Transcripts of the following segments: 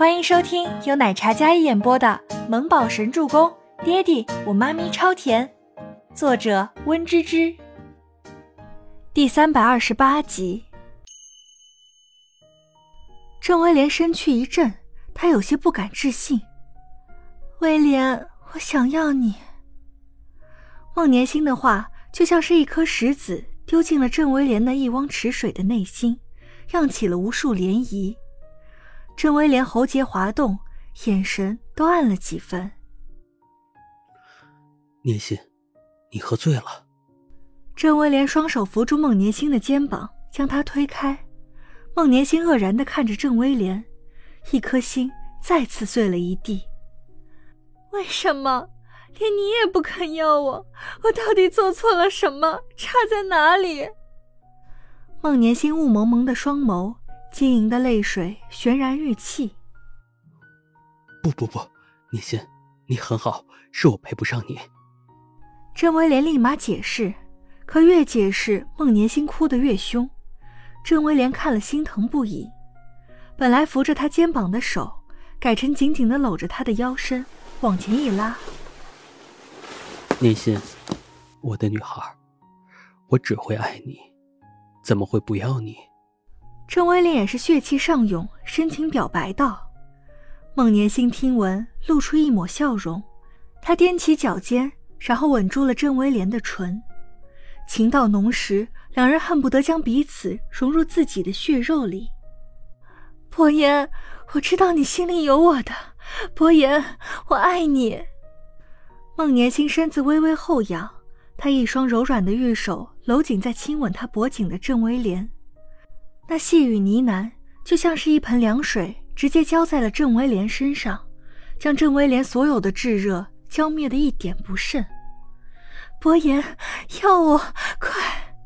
欢迎收听由奶茶嘉一演播的《萌宝神助攻》，爹地我妈咪超甜，作者温芝芝。第三百二十八集。郑威廉身躯一震，他有些不敢置信：“威廉，我想要你。”孟年星的话就像是一颗石子丢进了郑威廉那一汪池水的内心，漾起了无数涟漪。郑威廉喉结滑动，眼神都暗了几分。念心，你喝醉了。郑威廉双手扶住孟年星的肩膀，将他推开。孟年星愕然的看着郑威廉，一颗心再次碎了一地。为什么连你也不肯要我？我到底做错了什么？差在哪里？孟年星雾蒙蒙的双眸。晶莹的泪水悬然欲泣。不不不，念心，你很好，是我配不上你。郑威廉立马解释，可越解释，孟年心哭得越凶。郑威廉看了心疼不已，本来扶着他肩膀的手，改成紧紧的搂着他的腰身，往前一拉。念心，我的女孩，我只会爱你，怎么会不要你？郑威廉也是血气上涌，深情表白道：“孟年星听闻，露出一抹笑容。他踮起脚尖，然后吻住了郑威廉的唇。情到浓时，两人恨不得将彼此融入自己的血肉里。伯言，我知道你心里有我的，伯言，我爱你。”孟年星身子微微后仰，他一双柔软的玉手搂紧在亲吻他脖颈的郑威廉。那细雨呢喃，就像是一盆凉水，直接浇在了郑威廉身上，将郑威廉所有的炙热浇灭的一点不剩。伯言，要我快！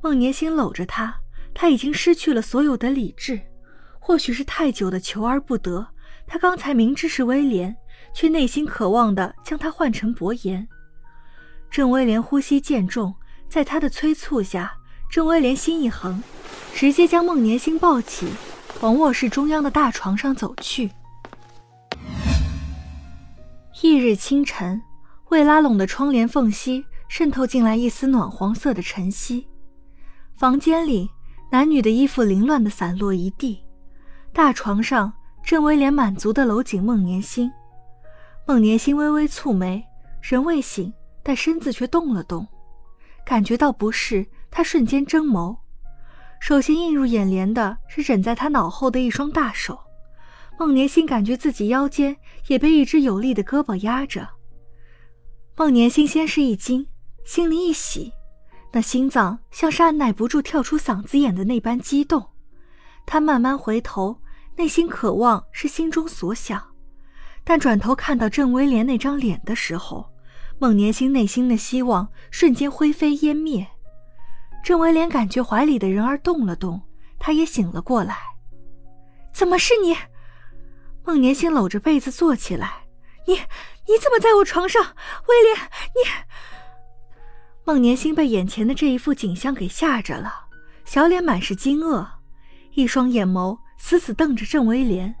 孟年星搂着他，他已经失去了所有的理智，或许是太久的求而不得，他刚才明知是威廉，却内心渴望的将他换成伯言。郑威廉呼吸渐重，在他的催促下，郑威廉心一横。直接将孟年星抱起，往卧室中央的大床上走去。翌日清晨，未拉拢的窗帘缝隙渗透进来一丝暖黄色的晨曦。房间里，男女的衣服凌乱的散落一地。大床上，郑威廉满足的搂紧孟年星。孟年星微微蹙眉，人未醒，但身子却动了动。感觉到不适，他瞬间睁眸。首先映入眼帘的是枕在他脑后的一双大手，孟年星感觉自己腰间也被一只有力的胳膊压着。孟年星先是一惊，心里一喜，那心脏像是按耐不住跳出嗓子眼的那般激动。他慢慢回头，内心渴望是心中所想，但转头看到郑威廉那张脸的时候，孟年星内心的希望瞬间灰飞烟灭。郑威廉感觉怀里的人儿动了动，他也醒了过来。怎么是你？孟年星搂着被子坐起来。你你怎么在我床上？威廉，你……孟年星被眼前的这一副景象给吓着了，小脸满是惊愕，一双眼眸死死瞪着郑威廉，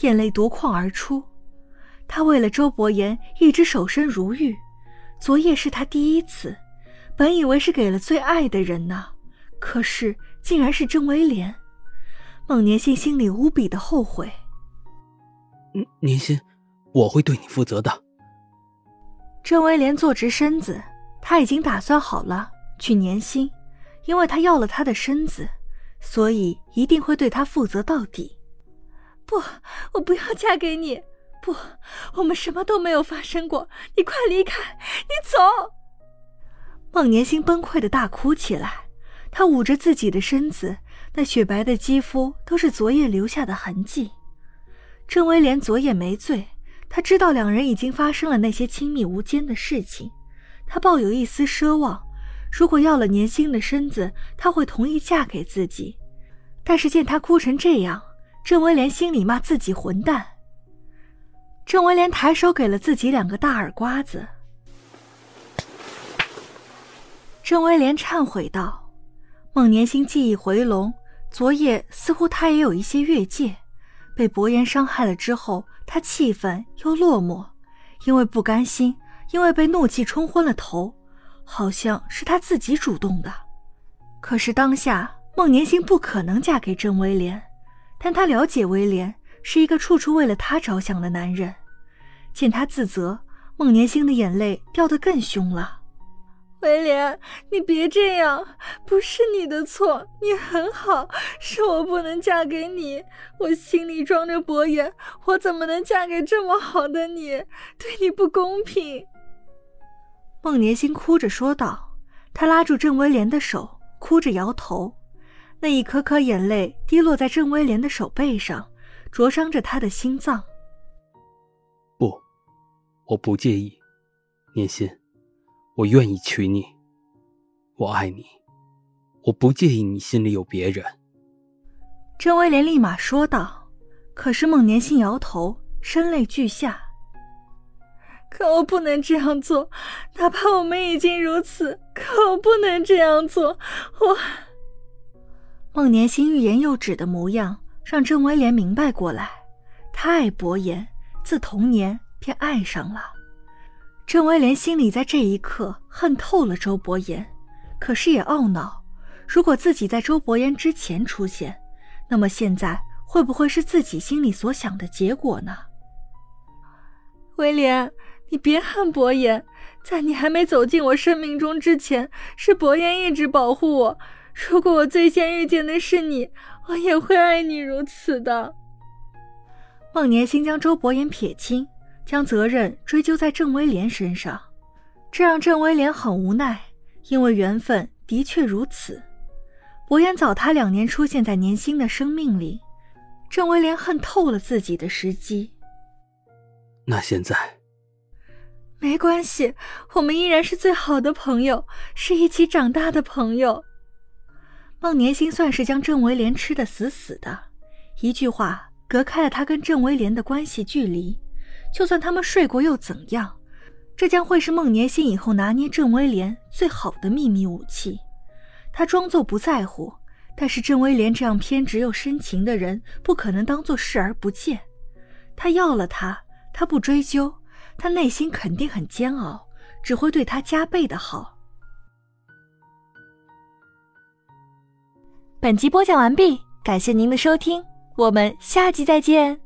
眼泪夺眶而出。他为了周伯言一直守身如玉，昨夜是他第一次。本以为是给了最爱的人呢，可是竟然是郑威廉。孟年心心里无比的后悔。嗯，年心，我会对你负责的。郑威廉坐直身子，他已经打算好了娶年心，因为他要了他的身子，所以一定会对他负责到底。不，我不要嫁给你！不，我们什么都没有发生过！你快离开！你走！孟年星崩溃的大哭起来，他捂着自己的身子，那雪白的肌肤都是昨夜留下的痕迹。郑威廉昨夜没醉，他知道两人已经发生了那些亲密无间的事情，他抱有一丝奢望，如果要了年星的身子，他会同意嫁给自己。但是见他哭成这样，郑威廉心里骂自己混蛋。郑威廉抬手给了自己两个大耳刮子。郑威廉忏悔道：“孟年星记忆回笼，昨夜似乎他也有一些越界，被薄言伤害了之后，他气愤又落寞，因为不甘心，因为被怒气冲昏了头，好像是他自己主动的。可是当下，孟年星不可能嫁给郑威廉，但他了解威廉是一个处处为了他着想的男人。见他自责，孟年星的眼泪掉得更凶了。威廉，你别这样，不是你的错，你很好，是我不能嫁给你。我心里装着薄言，我怎么能嫁给这么好的你？对你不公平。孟年星哭着说道。他拉住郑威廉的手，哭着摇头，那一颗颗眼泪滴落在郑威廉的手背上，灼伤着他的心脏。不，我不介意，年心。我愿意娶你，我爱你，我不介意你心里有别人。郑威廉立马说道。可是孟年心摇头，声泪俱下。可我不能这样做，哪怕我们已经如此，可我不能这样做。我 孟年心欲言又止的模样，让郑威廉明白过来，他爱伯言，自童年便爱上了。郑威廉心里在这一刻恨透了周伯言，可是也懊恼，如果自己在周伯言之前出现，那么现在会不会是自己心里所想的结果呢？威廉，你别恨伯言，在你还没走进我生命中之前，是伯言一直保护我。如果我最先遇见的是你，我也会爱你如此的。孟年心将周伯言撇清。将责任追究在郑威廉身上，这让郑威廉很无奈，因为缘分的确如此。伯言早他两年出现在年薪的生命里，郑威廉恨透了自己的时机。那现在，没关系，我们依然是最好的朋友，是一起长大的朋友。孟年星算是将郑威廉吃得死死的，一句话隔开了他跟郑威廉的关系距离。就算他们睡过又怎样？这将会是孟年心以后拿捏郑威廉最好的秘密武器。他装作不在乎，但是郑威廉这样偏执又深情的人，不可能当做视而不见。他要了他，他不追究，他内心肯定很煎熬，只会对他加倍的好。本集播讲完毕，感谢您的收听，我们下集再见。